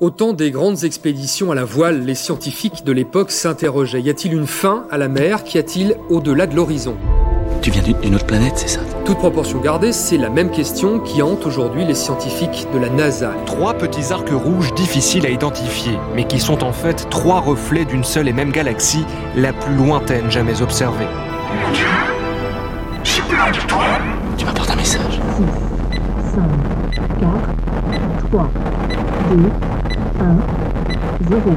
Au temps des grandes expéditions à la voile, les scientifiques de l'époque s'interrogeaient. Y a-t-il une fin à la mer? Qu'y a-t-il au-delà de l'horizon? Tu viens d'une autre planète, c'est ça? Toute proportion gardée, c'est la même question qui hante aujourd'hui les scientifiques de la NASA. Trois petits arcs rouges difficiles à identifier, mais qui sont en fait trois reflets d'une seule et même galaxie, la plus lointaine jamais observée. Mon Dieu d'étoiles Tu m'apportes un message 5, 4, 3, 2, 1, 0.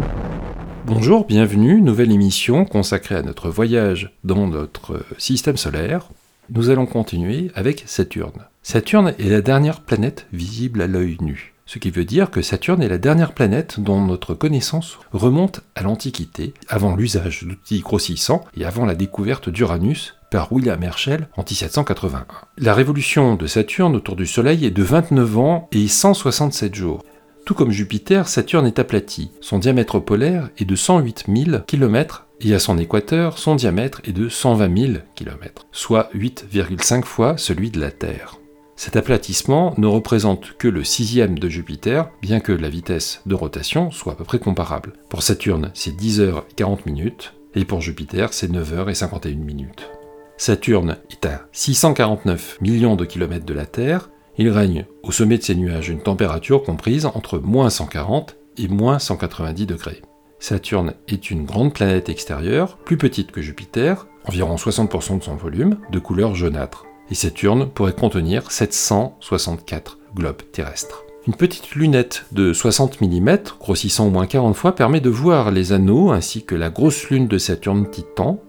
Bonjour, bienvenue, nouvelle émission consacrée à notre voyage dans notre système solaire. Nous allons continuer avec Saturne. Saturne est la dernière planète visible à l'œil nu. Ce qui veut dire que Saturne est la dernière planète dont notre connaissance remonte à l'Antiquité, avant l'usage d'outils grossissants et avant la découverte d'Uranus par William Herschel en 1781. La révolution de Saturne autour du Soleil est de 29 ans et 167 jours. Tout comme Jupiter, Saturne est aplati. Son diamètre polaire est de 108 000 km et à son équateur, son diamètre est de 120 000 km, soit 8,5 fois celui de la Terre. Cet aplatissement ne représente que le sixième de Jupiter, bien que la vitesse de rotation soit à peu près comparable. Pour Saturne, c'est 10h40 minutes, et pour Jupiter, c'est 9h51 minutes. Saturne est à 649 millions de kilomètres de la Terre, il règne au sommet de ses nuages une température comprise entre moins 140 et moins 190 degrés. Saturne est une grande planète extérieure, plus petite que Jupiter, environ 60% de son volume, de couleur jaunâtre. Et Saturne pourrait contenir 764 globes terrestres. Une petite lunette de 60 mm, grossissant au moins 40 fois, permet de voir les anneaux ainsi que la grosse lune de Saturne Titan,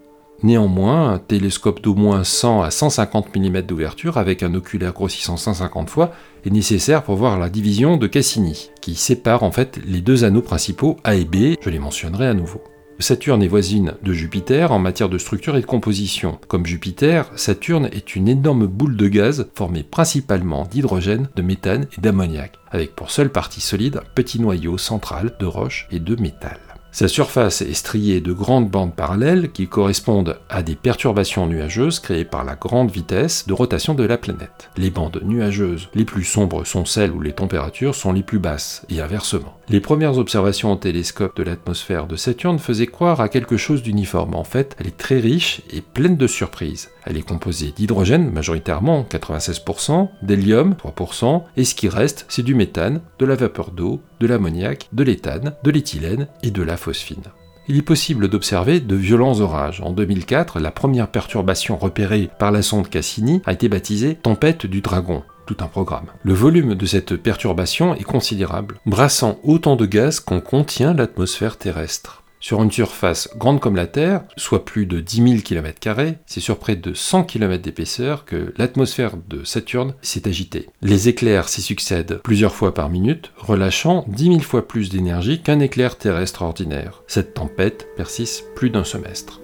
Néanmoins, un télescope d'au moins 100 à 150 mm d'ouverture avec un oculaire grossissant 150 fois est nécessaire pour voir la division de Cassini, qui sépare en fait les deux anneaux principaux A et B, je les mentionnerai à nouveau. Saturne est voisine de Jupiter en matière de structure et de composition. Comme Jupiter, Saturne est une énorme boule de gaz formée principalement d'hydrogène, de méthane et d'ammoniac, avec pour seule partie solide un petit noyau central de roche et de métal. Sa surface est striée de grandes bandes parallèles qui correspondent à des perturbations nuageuses créées par la grande vitesse de rotation de la planète. Les bandes nuageuses les plus sombres sont celles où les températures sont les plus basses, et inversement. Les premières observations au télescope de l'atmosphère de Saturne faisaient croire à quelque chose d'uniforme. En fait, elle est très riche et pleine de surprises. Elle est composée d'hydrogène, majoritairement 96%, d'hélium 3%, et ce qui reste, c'est du méthane, de la vapeur d'eau, de l'ammoniac, de l'éthane, de l'éthylène et de la phosphine. Il est possible d'observer de violents orages. En 2004, la première perturbation repérée par la sonde Cassini a été baptisée Tempête du Dragon. Tout un programme. Le volume de cette perturbation est considérable, brassant autant de gaz qu'en contient l'atmosphère terrestre. Sur une surface grande comme la Terre, soit plus de 10 000 km, c'est sur près de 100 km d'épaisseur que l'atmosphère de Saturne s'est agitée. Les éclairs s'y succèdent plusieurs fois par minute, relâchant 10 000 fois plus d'énergie qu'un éclair terrestre ordinaire. Cette tempête persiste plus d'un semestre.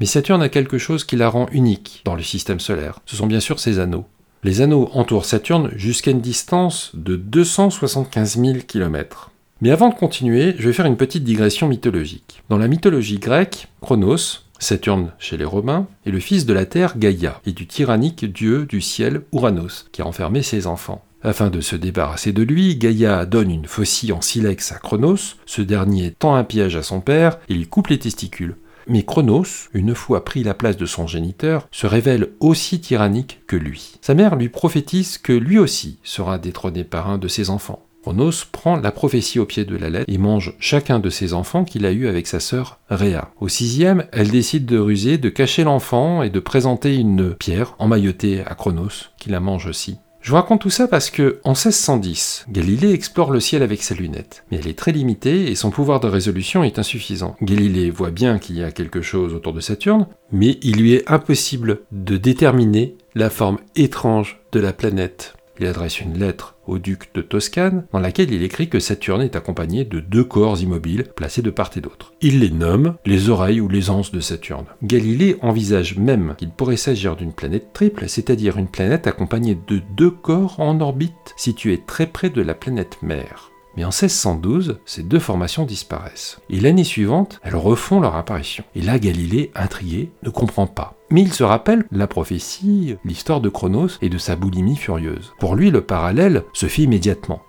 Mais Saturne a quelque chose qui la rend unique dans le système solaire. Ce sont bien sûr ses anneaux. Les anneaux entourent Saturne jusqu'à une distance de 275 000 km. Mais avant de continuer, je vais faire une petite digression mythologique. Dans la mythologie grecque, Chronos, Saturne chez les Romains, est le fils de la Terre Gaïa et du tyrannique dieu du ciel Ouranos, qui a enfermé ses enfants. Afin de se débarrasser de lui, Gaïa donne une faucille en silex à Chronos, ce dernier tend un piège à son père et lui coupe les testicules. Mais Chronos, une fois pris la place de son géniteur, se révèle aussi tyrannique que lui. Sa mère lui prophétise que lui aussi sera détrôné par un de ses enfants. Chronos prend la prophétie au pied de la lettre et mange chacun de ses enfants qu'il a eu avec sa sœur Rhea. Au sixième, elle décide de ruser, de cacher l'enfant et de présenter une pierre emmaillotée à Chronos, qui la mange aussi. Je vous raconte tout ça parce que, en 1610, Galilée explore le ciel avec sa lunette, mais elle est très limitée et son pouvoir de résolution est insuffisant. Galilée voit bien qu'il y a quelque chose autour de Saturne, mais il lui est impossible de déterminer la forme étrange de la planète. Il adresse une lettre au duc de Toscane, dans laquelle il écrit que Saturne est accompagné de deux corps immobiles placés de part et d'autre. Il les nomme les oreilles ou les anses de Saturne. Galilée envisage même qu'il pourrait s'agir d'une planète triple, c'est-à-dire une planète accompagnée de deux corps en orbite situés très près de la planète mère. Mais en 1612, ces deux formations disparaissent. Et l'année suivante, elles refont leur apparition. Et là, Galilée, intrigué, ne comprend pas. Mais il se rappelle la prophétie, l'histoire de Chronos et de sa boulimie furieuse. Pour lui, le parallèle se fit immédiatement.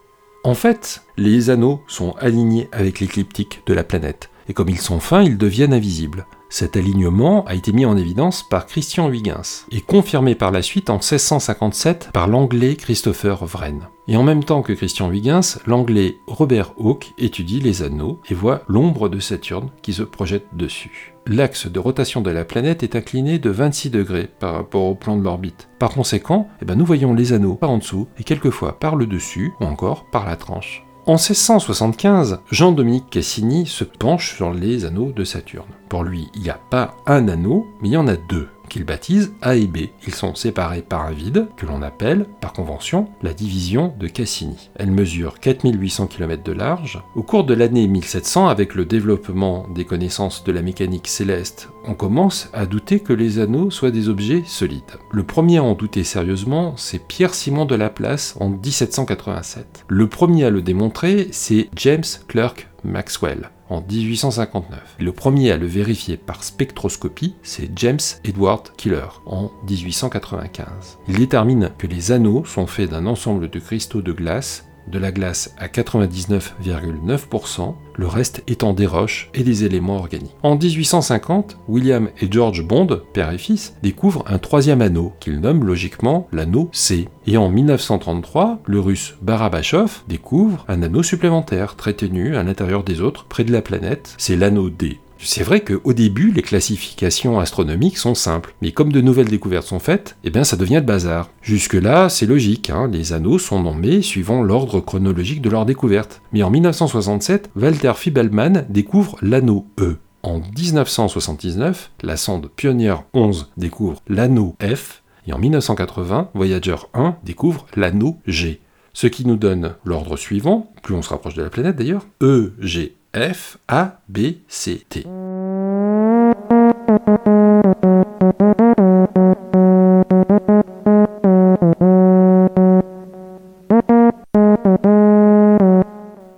En fait, les anneaux sont alignés avec l'écliptique de la planète. Et comme ils sont fins, ils deviennent invisibles. Cet alignement a été mis en évidence par Christian Huygens et confirmé par la suite en 1657 par l'anglais Christopher Wren. Et en même temps que Christian Huygens, l'anglais Robert Hooke étudie les anneaux et voit l'ombre de Saturne qui se projette dessus. L'axe de rotation de la planète est incliné de 26 degrés par rapport au plan de l'orbite. Par conséquent, eh ben nous voyons les anneaux par en dessous et quelquefois par le dessus ou encore par la tranche. En 1675, Jean-Dominique Cassini se penche sur les anneaux de Saturne. Pour lui, il n'y a pas un anneau, mais il y en a deux qu'il baptise A et B. Ils sont séparés par un vide, que l'on appelle, par convention, la division de Cassini. Elle mesure 4800 km de large. Au cours de l'année 1700, avec le développement des connaissances de la mécanique céleste, on commence à douter que les anneaux soient des objets solides. Le premier à en douter sérieusement, c'est Pierre-Simon de Laplace en 1787. Le premier à le démontrer, c'est James Clerk Maxwell en 1859. Le premier à le vérifier par spectroscopie, c'est James Edward Killer en 1895. Il détermine que les anneaux sont faits d'un ensemble de cristaux de glace de la glace à 99,9%, le reste étant des roches et des éléments organiques. En 1850, William et George Bond, père et fils, découvrent un troisième anneau qu'ils nomment logiquement l'anneau C. Et en 1933, le russe Barabachov découvre un anneau supplémentaire très ténu à l'intérieur des autres près de la planète, c'est l'anneau D. C'est vrai qu'au début, les classifications astronomiques sont simples, mais comme de nouvelles découvertes sont faites, eh bien ça devient le bazar. Jusque-là, c'est logique, hein, les anneaux sont nommés suivant l'ordre chronologique de leur découverte. Mais en 1967, Walter Fibelman découvre l'anneau E. En 1979, la sonde Pioneer 11 découvre l'anneau F, et en 1980, Voyager 1 découvre l'anneau G. Ce qui nous donne l'ordre suivant, plus on se rapproche de la planète d'ailleurs, E, G, F, A, B, C, T.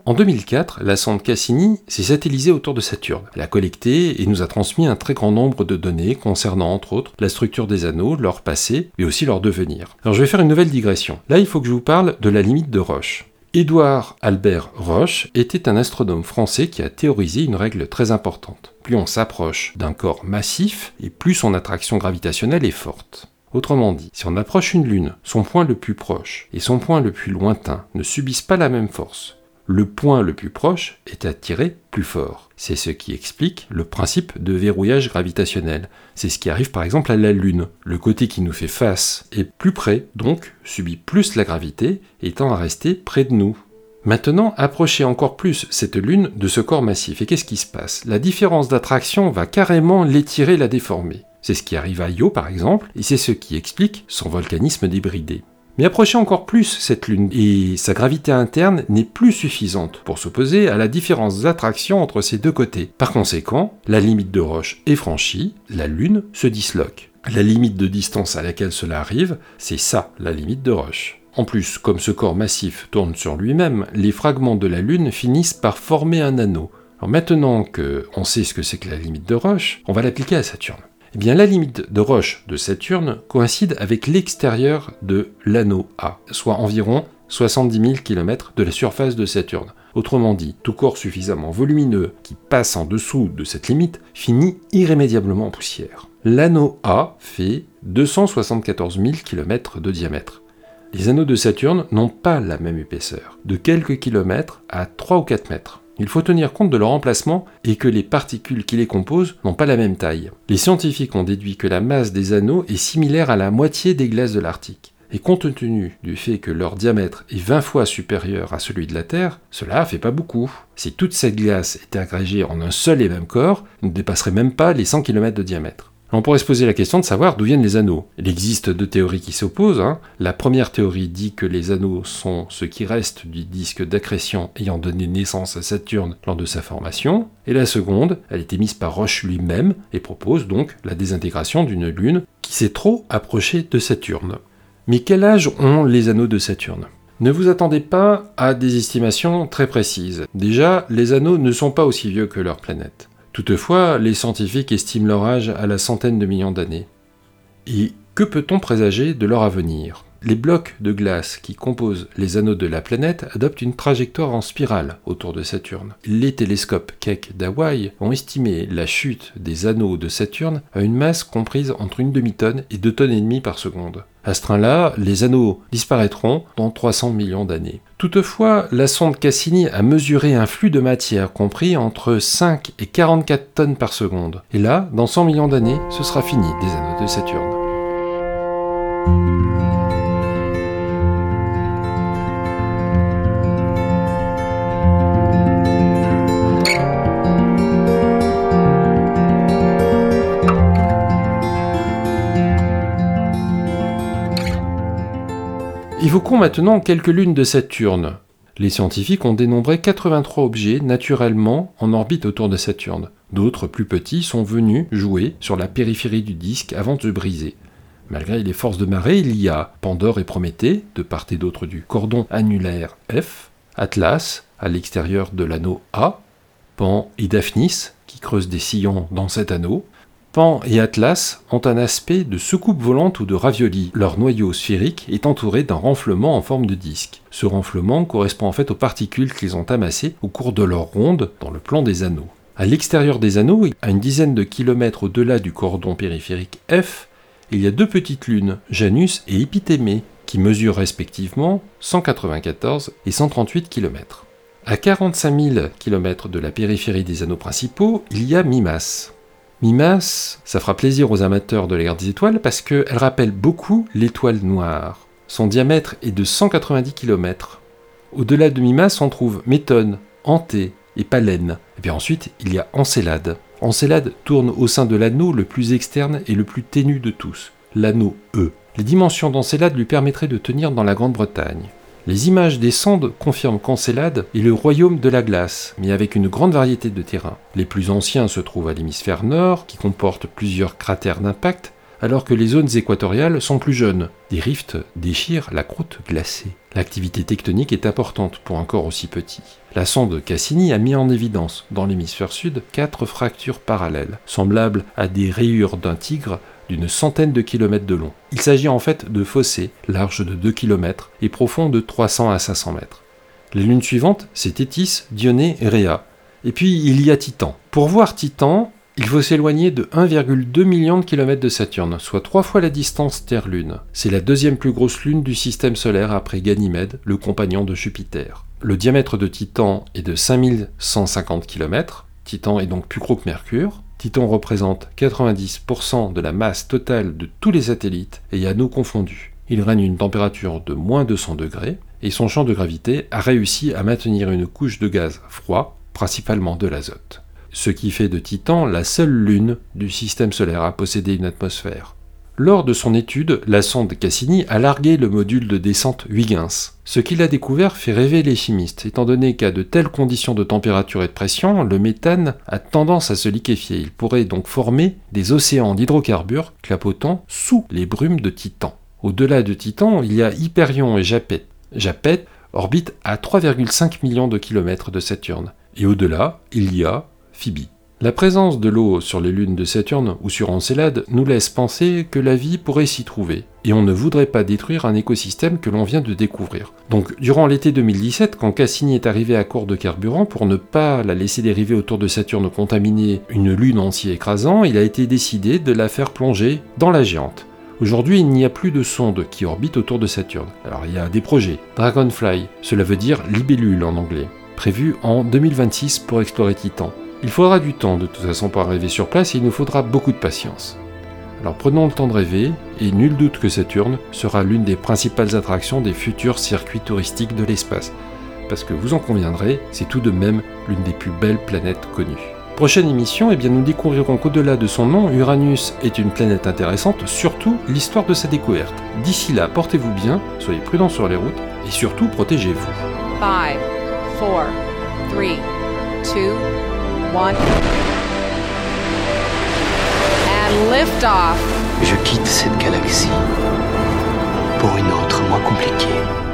En 2004, la sonde Cassini s'est satellisée autour de Saturne. Elle a collecté et nous a transmis un très grand nombre de données concernant entre autres la structure des anneaux, leur passé, mais aussi leur devenir. Alors je vais faire une nouvelle digression. Là, il faut que je vous parle de la limite de Roche. Édouard Albert Roche était un astronome français qui a théorisé une règle très importante. Plus on s'approche d'un corps massif, et plus son attraction gravitationnelle est forte. Autrement dit, si on approche une lune, son point le plus proche et son point le plus lointain ne subissent pas la même force le point le plus proche est attiré plus fort. C'est ce qui explique le principe de verrouillage gravitationnel. C'est ce qui arrive par exemple à la Lune. Le côté qui nous fait face est plus près, donc subit plus la gravité tend à rester près de nous. Maintenant, approchez encore plus cette Lune de ce corps massif. Et qu'est-ce qui se passe? La différence d'attraction va carrément l'étirer, la déformer. C'est ce qui arrive à Io par exemple, et c'est ce qui explique son volcanisme débridé. Mais approchez encore plus cette Lune, et sa gravité interne n'est plus suffisante pour s'opposer à la différence d'attraction entre ces deux côtés. Par conséquent, la limite de Roche est franchie, la Lune se disloque. La limite de distance à laquelle cela arrive, c'est ça, la limite de Roche. En plus, comme ce corps massif tourne sur lui-même, les fragments de la Lune finissent par former un anneau. Alors maintenant qu'on sait ce que c'est que la limite de Roche, on va l'appliquer à Saturne. Eh la limite de Roche de Saturne coïncide avec l'extérieur de l'anneau A, soit environ 70 000 km de la surface de Saturne. Autrement dit, tout corps suffisamment volumineux qui passe en dessous de cette limite finit irrémédiablement en poussière. L'anneau A fait 274 000 km de diamètre. Les anneaux de Saturne n'ont pas la même épaisseur, de quelques kilomètres à 3 ou 4 mètres. Il faut tenir compte de leur emplacement et que les particules qui les composent n'ont pas la même taille. Les scientifiques ont déduit que la masse des anneaux est similaire à la moitié des glaces de l'Arctique. Et compte tenu du fait que leur diamètre est 20 fois supérieur à celui de la Terre, cela fait pas beaucoup. Si toute cette glace était agrégée en un seul et même corps, elle ne dépasserait même pas les 100 km de diamètre. On pourrait se poser la question de savoir d'où viennent les anneaux. Il existe deux théories qui s'opposent. hein. La première théorie dit que les anneaux sont ce qui reste du disque d'accrétion ayant donné naissance à Saturne lors de sa formation. Et la seconde, elle est émise par Roche lui-même et propose donc la désintégration d'une lune qui s'est trop approchée de Saturne. Mais quel âge ont les anneaux de Saturne? Ne vous attendez pas à des estimations très précises. Déjà, les anneaux ne sont pas aussi vieux que leur planète. Toutefois, les scientifiques estiment leur âge à la centaine de millions d'années. Et que peut-on présager de leur avenir? Les blocs de glace qui composent les anneaux de la planète adoptent une trajectoire en spirale autour de Saturne. Les télescopes Keck d'Hawaï ont estimé la chute des anneaux de Saturne à une masse comprise entre une demi-tonne et deux tonnes et demie par seconde. À ce train-là, les anneaux disparaîtront dans 300 millions d'années. Toutefois, la sonde Cassini a mesuré un flux de matière compris entre 5 et 44 tonnes par seconde. Et là, dans 100 millions d'années, ce sera fini des anneaux de Saturne. Évoquons maintenant quelques lunes de Saturne. Les scientifiques ont dénombré 83 objets naturellement en orbite autour de Saturne. D'autres, plus petits, sont venus jouer sur la périphérie du disque avant de se briser. Malgré les forces de marée, il y a Pandore et Prométhée, de part et d'autre du cordon annulaire F, Atlas, à l'extérieur de l'anneau A, Pan et Daphnis, qui creusent des sillons dans cet anneau, Et Atlas ont un aspect de soucoupe volante ou de ravioli. Leur noyau sphérique est entouré d'un renflement en forme de disque. Ce renflement correspond en fait aux particules qu'ils ont amassées au cours de leur ronde dans le plan des anneaux. À l'extérieur des anneaux, à une dizaine de kilomètres au-delà du cordon périphérique F, il y a deux petites lunes, Janus et Epithémée, qui mesurent respectivement 194 et 138 km. À 45 000 km de la périphérie des anneaux principaux, il y a Mimas. Mimas, ça fera plaisir aux amateurs de la guerre des étoiles parce qu'elle rappelle beaucoup l'étoile noire. Son diamètre est de 190 km. Au-delà de Mimas, on trouve Métone, Anté et Palène. Et puis ensuite, il y a Encélade. Encélade tourne au sein de l'anneau le plus externe et le plus ténu de tous, l'anneau E. Les dimensions d'Encélade lui permettraient de tenir dans la Grande-Bretagne. Les images des sondes confirment qu'Encélade est le royaume de la glace, mais avec une grande variété de terrains. Les plus anciens se trouvent à l'hémisphère nord, qui comporte plusieurs cratères d'impact, alors que les zones équatoriales sont plus jeunes. Des rifts déchirent la croûte glacée. L'activité tectonique est importante pour un corps aussi petit. La sonde Cassini a mis en évidence, dans l'hémisphère sud, quatre fractures parallèles, semblables à des rayures d'un tigre d'une centaine de kilomètres de long. Il s'agit en fait de fossés larges de 2 km et profonds de 300 à 500 mètres. Les lunes suivantes, c'est Tétis, Dionée et Rhea. Et puis il y a Titan. Pour voir Titan, il faut s'éloigner de 1,2 million de kilomètres de Saturne, soit trois fois la distance Terre-Lune. C'est la deuxième plus grosse lune du système solaire après Ganymède, le compagnon de Jupiter. Le diamètre de Titan est de 5150 km. Titan est donc plus gros que Mercure. Titan représente 90% de la masse totale de tous les satellites et anneaux confondus. Il règne une température de moins 200 degrés et son champ de gravité a réussi à maintenir une couche de gaz froid, principalement de l'azote. Ce qui fait de Titan la seule lune du système solaire à posséder une atmosphère. Lors de son étude, la sonde Cassini a largué le module de descente Huygens. Ce qu'il a découvert fait rêver les chimistes, étant donné qu'à de telles conditions de température et de pression, le méthane a tendance à se liquéfier. Il pourrait donc former des océans d'hydrocarbures clapotant sous les brumes de Titan. Au-delà de Titan, il y a Hyperion et Japet. Japet orbite à 3,5 millions de kilomètres de Saturne. Et au-delà, il y a La présence de l'eau sur les lunes de Saturne ou sur Encélade nous laisse penser que la vie pourrait s'y trouver, et on ne voudrait pas détruire un écosystème que l'on vient de découvrir. Donc, durant l'été 2017, quand Cassini est arrivé à court de carburant, pour ne pas la laisser dériver autour de Saturne contaminer une lune en s'y écrasant, il a été décidé de la faire plonger dans la géante. Aujourd'hui, il n'y a plus de sonde qui orbite autour de Saturne. Alors, il y a des projets. Dragonfly, cela veut dire libellule en anglais, prévu en 2026 pour explorer Titan. Il faudra du temps de toute façon pour arriver sur place et il nous faudra beaucoup de patience. Alors prenons le temps de rêver et nul doute que Saturne sera l'une des principales attractions des futurs circuits touristiques de l'espace. Parce que vous en conviendrez, c'est tout de même l'une des plus belles planètes connues. Prochaine émission, eh bien nous découvrirons qu'au-delà de son nom, Uranus est une planète intéressante, surtout l'histoire de sa découverte. D'ici là, portez-vous bien, soyez prudents sur les routes et surtout protégez-vous. One. And lift off. Je quitte cette galaxie pour une autre moins compliquée.